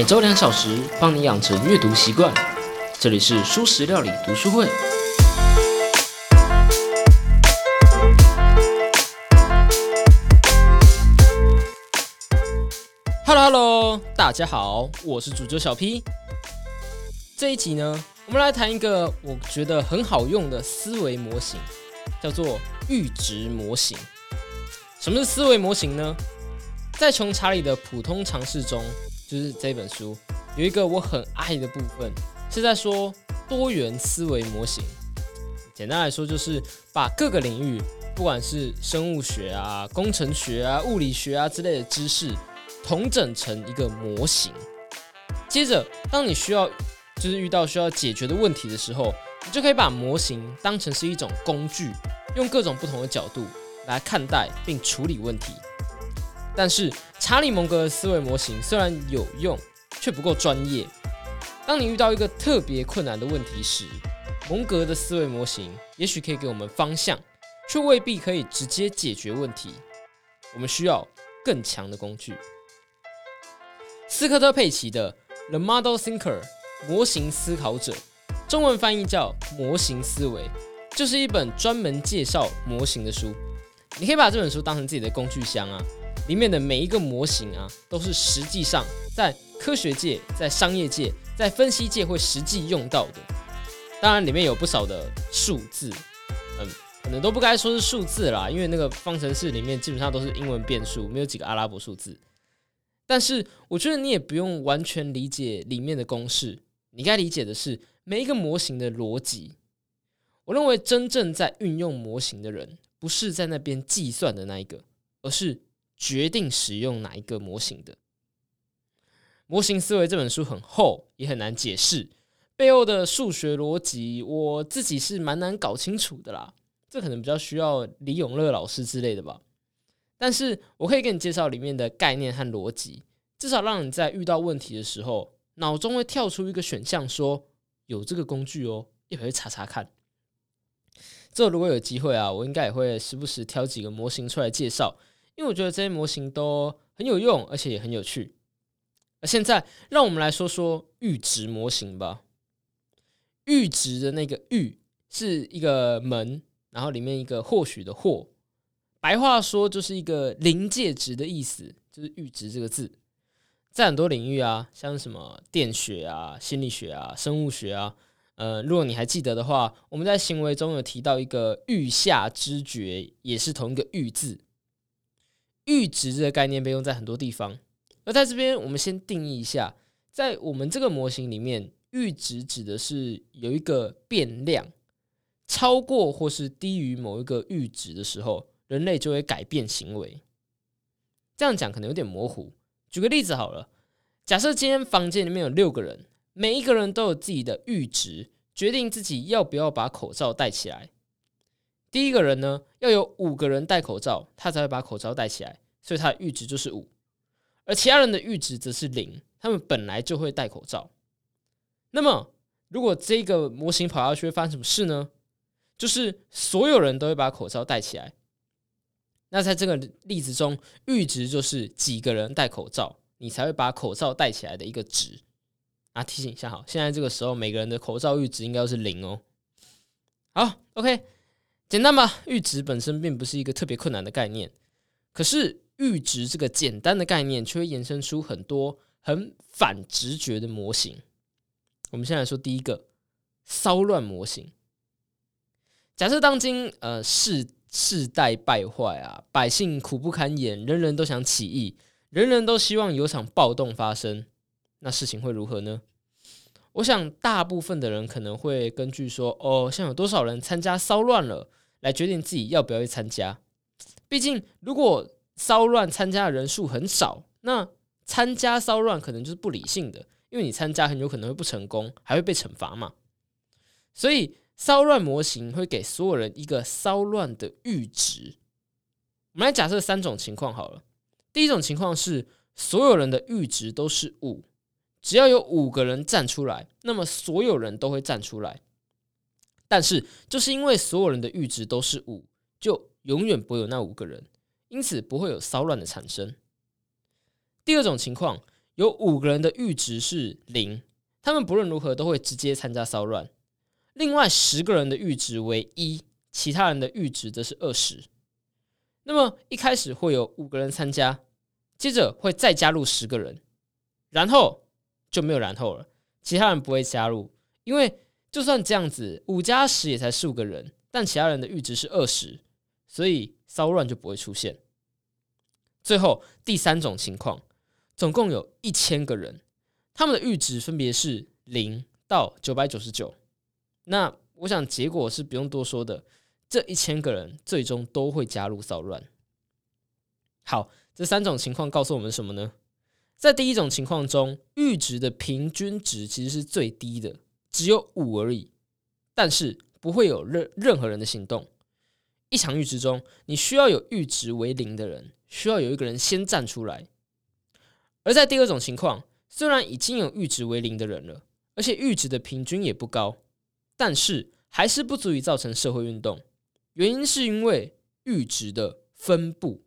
每周两小时，帮你养成阅读习惯。这里是舒食料理读书会。Hello Hello，大家好，我是主角小 P。这一集呢，我们来谈一个我觉得很好用的思维模型，叫做阈值模型。什么是思维模型呢？在穷查理的普通常识中，就是这本书有一个我很爱的部分，是在说多元思维模型。简单来说，就是把各个领域，不管是生物学啊、工程学啊、物理学啊之类的知识，统整成一个模型。接着，当你需要就是遇到需要解决的问题的时候，你就可以把模型当成是一种工具，用各种不同的角度来看待并处理问题。但是查理蒙格的思维模型虽然有用，却不够专业。当你遇到一个特别困难的问题时，蒙格的思维模型也许可以给我们方向，却未必可以直接解决问题。我们需要更强的工具。斯科特佩奇的《The Model Thinker》模型思考者，中文翻译叫《模型思维》，就是一本专门介绍模型的书。你可以把这本书当成自己的工具箱啊。里面的每一个模型啊，都是实际上在科学界、在商业界、在分析界会实际用到的。当然，里面有不少的数字，嗯，可能都不该说是数字啦，因为那个方程式里面基本上都是英文变数，没有几个阿拉伯数字。但是，我觉得你也不用完全理解里面的公式，你该理解的是每一个模型的逻辑。我认为真正在运用模型的人，不是在那边计算的那一个，而是。决定使用哪一个模型的模型思维这本书很厚，也很难解释背后的数学逻辑，我自己是蛮难搞清楚的啦。这可能比较需要李永乐老师之类的吧。但是我可以给你介绍里面的概念和逻辑，至少让你在遇到问题的时候，脑中会跳出一个选项，说有这个工具哦，一会查查看。这如果有机会啊，我应该也会时不时挑几个模型出来介绍。因为我觉得这些模型都很有用，而且也很有趣。而现在，让我们来说说阈值模型吧。阈值的那个“阈”是一个门，然后里面一个或许的“或”，白话说就是一个临界值的意思，就是阈值这个字。在很多领域啊，像什么电学啊、心理学啊、生物学啊，呃，如果你还记得的话，我们在行为中有提到一个阈下知觉，也是同一个“阈”字。阈值这个概念被用在很多地方，而在这边，我们先定义一下，在我们这个模型里面，阈值指的是有一个变量超过或是低于某一个阈值的时候，人类就会改变行为。这样讲可能有点模糊，举个例子好了，假设今天房间里面有六个人，每一个人都有自己的阈值，决定自己要不要把口罩戴起来。第一个人呢，要有五个人戴口罩，他才会把口罩戴起来，所以他的阈值就是五。而其他人的阈值则是零，他们本来就会戴口罩。那么，如果这个模型跑下去会发生什么事呢？就是所有人都会把口罩戴起来。那在这个例子中，阈值就是几个人戴口罩，你才会把口罩戴起来的一个值。啊，提醒一下，好，现在这个时候每个人的口罩阈值应该都是零哦。好，OK。简单吧，阈值本身并不是一个特别困难的概念，可是阈值这个简单的概念却会延伸出很多很反直觉的模型。我们先来说第一个骚乱模型。假设当今呃世世代败坏啊，百姓苦不堪言，人人都想起义，人人都希望有场暴动发生，那事情会如何呢？我想大部分的人可能会根据说，哦，像有多少人参加骚乱了。来决定自己要不要去参加。毕竟，如果骚乱参加的人数很少，那参加骚乱可能就是不理性的，因为你参加很有可能会不成功，还会被惩罚嘛。所以，骚乱模型会给所有人一个骚乱的阈值。我们来假设三种情况好了。第一种情况是所有人的阈值都是五，只要有五个人站出来，那么所有人都会站出来。但是，就是因为所有人的阈值都是五，就永远不会有那五个人，因此不会有骚乱的产生。第二种情况，有五个人的阈值是零，他们不论如何都会直接参加骚乱；另外十个人的阈值为一，其他人的阈值则是二十。那么一开始会有五个人参加，接着会再加入十个人，然后就没有然后了，其他人不会加入，因为就算这样子，五加十也才十五个人，但其他人的阈值是二十，所以骚乱就不会出现。最后第三种情况，总共有一千个人，他们的阈值分别是零到九百九十九。那我想结果是不用多说的，这一千个人最终都会加入骚乱。好，这三种情况告诉我们什么呢？在第一种情况中，阈值的平均值其实是最低的，只有五而已，但是不会有任任何人的行动。一场阈值中，你需要有阈值为零的人。需要有一个人先站出来，而在第二种情况，虽然已经有阈值为零的人了，而且阈值的平均也不高，但是还是不足以造成社会运动。原因是因为阈值的分布。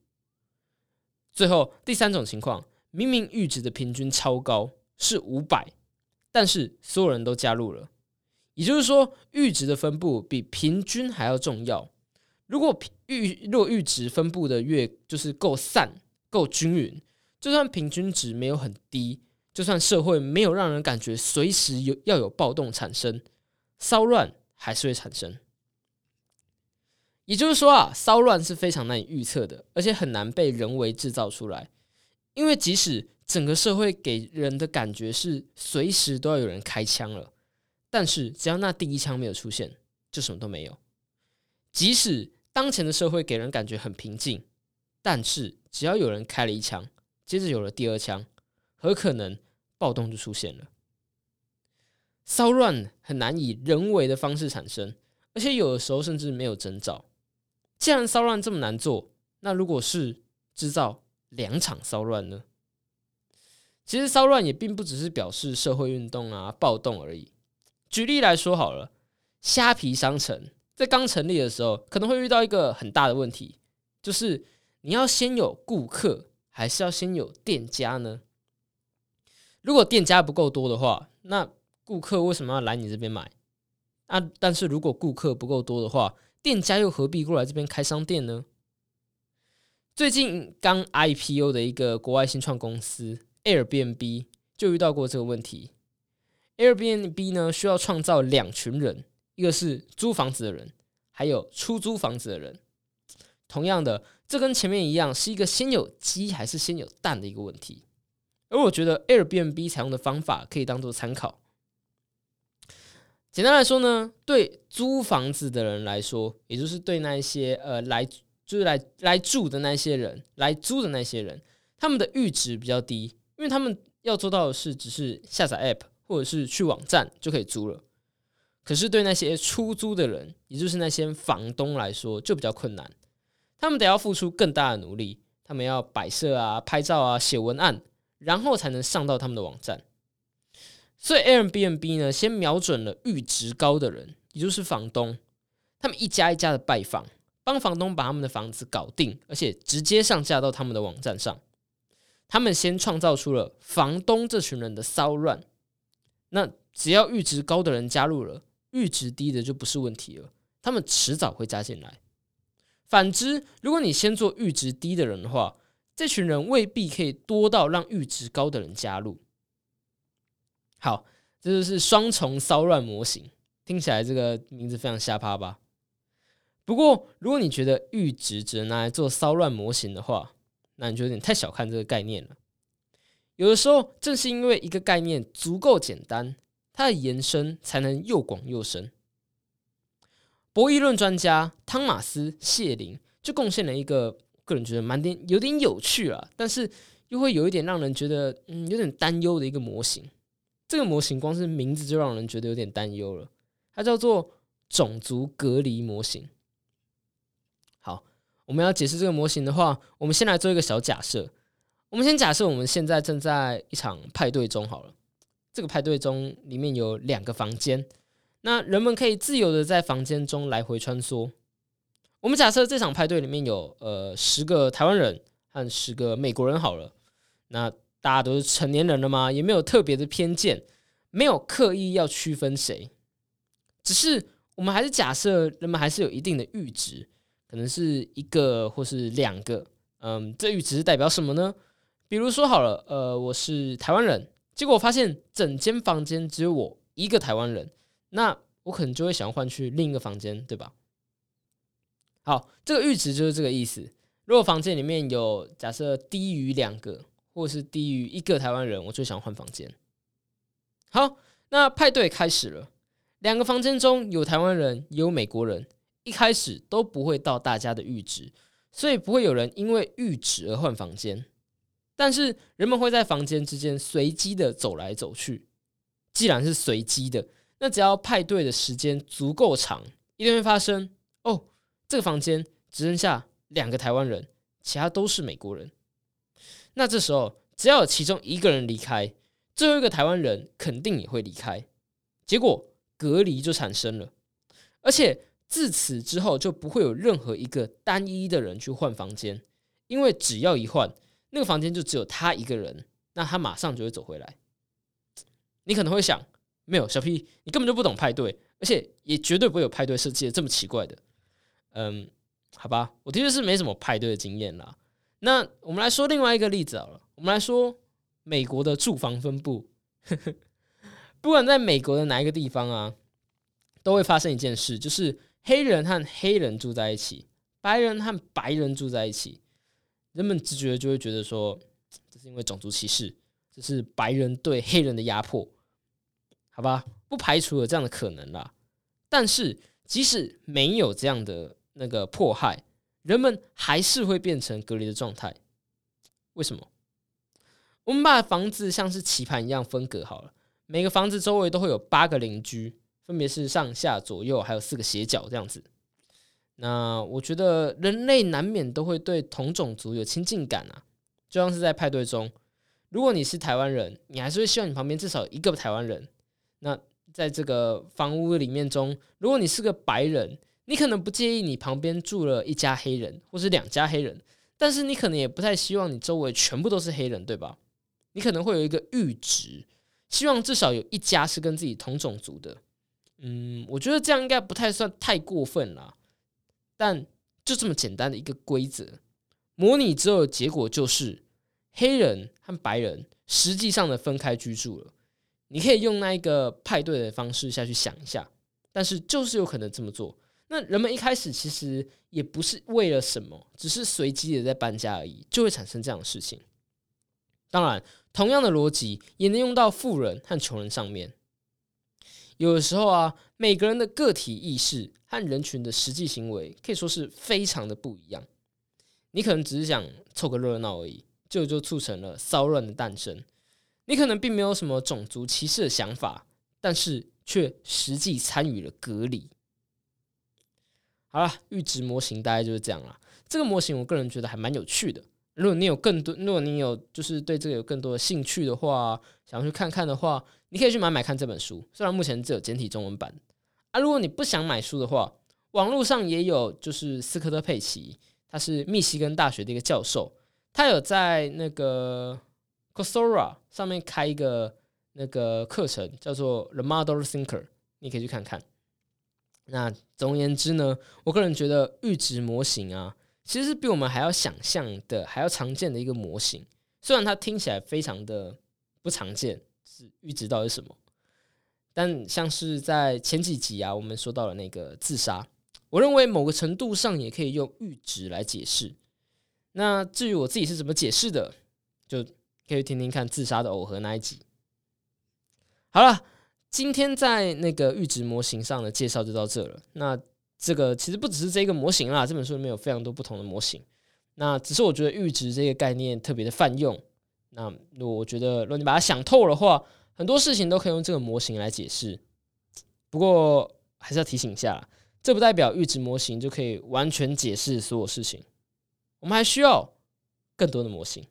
最后第三种情况，明明阈值的平均超高是五百，但是所有人都加入了，也就是说阈值的分布比平均还要重要。如果阈如果阈值分布的越就是够散够均匀，就算平均值没有很低，就算社会没有让人感觉随时有要有暴动产生，骚乱还是会产生。也就是说啊，骚乱是非常难以预测的，而且很难被人为制造出来。因为即使整个社会给人的感觉是随时都要有人开枪了，但是只要那第一枪没有出现，就什么都没有。即使当前的社会给人感觉很平静，但是只要有人开了一枪，接着有了第二枪，很可能暴动就出现了。骚乱很难以人为的方式产生，而且有的时候甚至没有征兆。既然骚乱这么难做，那如果是制造两场骚乱呢？其实骚乱也并不只是表示社会运动啊、暴动而已。举例来说好了，虾皮商城。在刚成立的时候，可能会遇到一个很大的问题，就是你要先有顾客，还是要先有店家呢？如果店家不够多的话，那顾客为什么要来你这边买？啊，但是如果顾客不够多的话，店家又何必过来这边开商店呢？最近刚 IPO 的一个国外新创公司 Airbnb 就遇到过这个问题。Airbnb 呢，需要创造两群人。一个是租房子的人，还有出租房子的人。同样的，这跟前面一样，是一个先有鸡还是先有蛋的一个问题。而我觉得 Airbnb 采用的方法可以当做参考。简单来说呢，对租房子的人来说，也就是对那一些呃来就是来来住的那些人，来租的那些人，他们的阈值比较低，因为他们要做到的是，只是下载 App 或者是去网站就可以租了。可是对那些出租的人，也就是那些房东来说，就比较困难。他们得要付出更大的努力，他们要摆设啊、拍照啊、写文案，然后才能上到他们的网站。所以 Airbnb 呢，先瞄准了阈值高的人，也就是房东。他们一家一家的拜访，帮房东把他们的房子搞定，而且直接上架到他们的网站上。他们先创造出了房东这群人的骚乱。那只要阈值高的人加入了。阈值低的就不是问题了，他们迟早会加进来。反之，如果你先做阈值低的人的话，这群人未必可以多到让阈值高的人加入。好，这就是双重骚乱模型，听起来这个名字非常瞎趴吧？不过，如果你觉得阈值只能拿来做骚乱模型的话，那你就有点太小看这个概念了。有的时候，正是因为一个概念足够简单。它的延伸才能又广又深。博弈论专家汤马斯谢林就贡献了一个个人觉得蛮点有点有趣啊，但是又会有一点让人觉得嗯有点担忧的一个模型。这个模型光是名字就让人觉得有点担忧了。它叫做种族隔离模型。我们要解释这个模型的话，我们先来做一个小假设。我们先假设我们现在正在一场派对中好了。这个派对中里面有两个房间，那人们可以自由的在房间中来回穿梭。我们假设这场派对里面有呃十个台湾人和十个美国人好了，那大家都是成年人了嘛，也没有特别的偏见，没有刻意要区分谁，只是我们还是假设人们还是有一定的阈值，可能是一个或是两个。嗯，这阈值代表什么呢？比如说好了，呃，我是台湾人，结果我发现整间房间只有我一个台湾人，那我可能就会想要换去另一个房间，对吧？好，这个阈值就是这个意思。如果房间里面有假设低于两个，或是低于一个台湾人，我就想换房间。好，那派对开始了，两个房间中有台湾人，也有美国人，一开始都不会到大家的阈值。所以不会有人因为阈值而换房间，但是人们会在房间之间随机的走来走去。既然是随机的，那只要派对的时间足够长，一定会发生哦。这个房间只剩下两个台湾人，其他都是美国人。那这时候只要有其中一个人离开，最后一个台湾人肯定也会离开，结果隔离就产生了，而且。自此之后，就不会有任何一个单一的人去换房间，因为只要一换，那个房间就只有他一个人，那他马上就会走回来。你可能会想，没有小 P，你根本就不懂派对，而且也绝对不会有派对设计的这么奇怪的。嗯，好吧，我的确是没什么派对的经验啦。那我们来说另外一个例子好了，我们来说美国的住房分布，不管在美国的哪一个地方啊，都会发生一件事，就是。黑人和黑人住在一起，白人和白人住在一起，人们直觉就会觉得说，这是因为种族歧视，这是白人对黑人的压迫，好吧，不排除有这样的可能啦。但是即使没有这样的那个迫害，人们还是会变成隔离的状态。为什么？我们把房子像是棋盘一样分隔好了，每个房子周围都会有八个邻居。分别是上下左右，还有四个斜角这样子。那我觉得人类难免都会对同种族有亲近感啊，就像是在派对中，如果你是台湾人，你还是会希望你旁边至少一个台湾人。那在这个房屋里面中，如果你是个白人，你可能不介意你旁边住了一家黑人，或是两家黑人，但是你可能也不太希望你周围全部都是黑人，对吧？你可能会有一个阈值，希望至少有一家是跟自己同种族的。嗯，我觉得这样应该不太算太过分了，但就这么简单的一个规则，模拟之后的结果就是黑人和白人实际上的分开居住了。你可以用那一个派对的方式下去想一下，但是就是有可能这么做。那人们一开始其实也不是为了什么，只是随机的在搬家而已，就会产生这样的事情。当然，同样的逻辑也能用到富人和穷人上面。有的时候啊，每个人的个体意识和人群的实际行为可以说是非常的不一样。你可能只是想凑个热闹而已，就就促成了骚乱的诞生。你可能并没有什么种族歧视的想法，但是却实际参与了隔离。好了，阈值模型大概就是这样了。这个模型我个人觉得还蛮有趣的。如果你有更多，如果你有就是对这个有更多的兴趣的话，想要去看看的话，你可以去买买看这本书。虽然目前只有简体中文版啊，如果你不想买书的话，网络上也有，就是斯科特佩奇，他是密西根大学的一个教授，他有在那个 Coursera 上面开一个那个课程，叫做 The Model Thinker，你可以去看看。那总而言之呢，我个人觉得阈值模型啊。其实是比我们还要想象的还要常见的一个模型，虽然它听起来非常的不常见，阈值到底是什么？但像是在前几集啊，我们说到了那个自杀，我认为某个程度上也可以用阈值来解释。那至于我自己是怎么解释的，就可以听听看自杀的耦合那一集。好了，今天在那个阈值模型上的介绍就到这了。那。这个其实不只是这个模型啦，这本书里面有非常多不同的模型。那只是我觉得阈值这个概念特别的泛用。那我觉得，如果你把它想透的话，很多事情都可以用这个模型来解释。不过还是要提醒一下，这不代表阈值模型就可以完全解释所有事情。我们还需要更多的模型。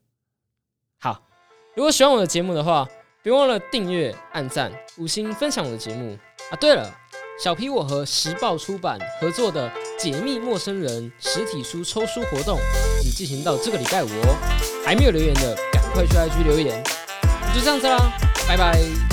好，如果喜欢我的节目的话，别忘了订阅、按赞、五星分享我的节目啊！对了。小皮，我和时报出版合作的《解密陌生人》实体书抽书活动只进行到这个礼拜五哦，还没有留言的快去 IG 留言。就这样子啦，拜拜。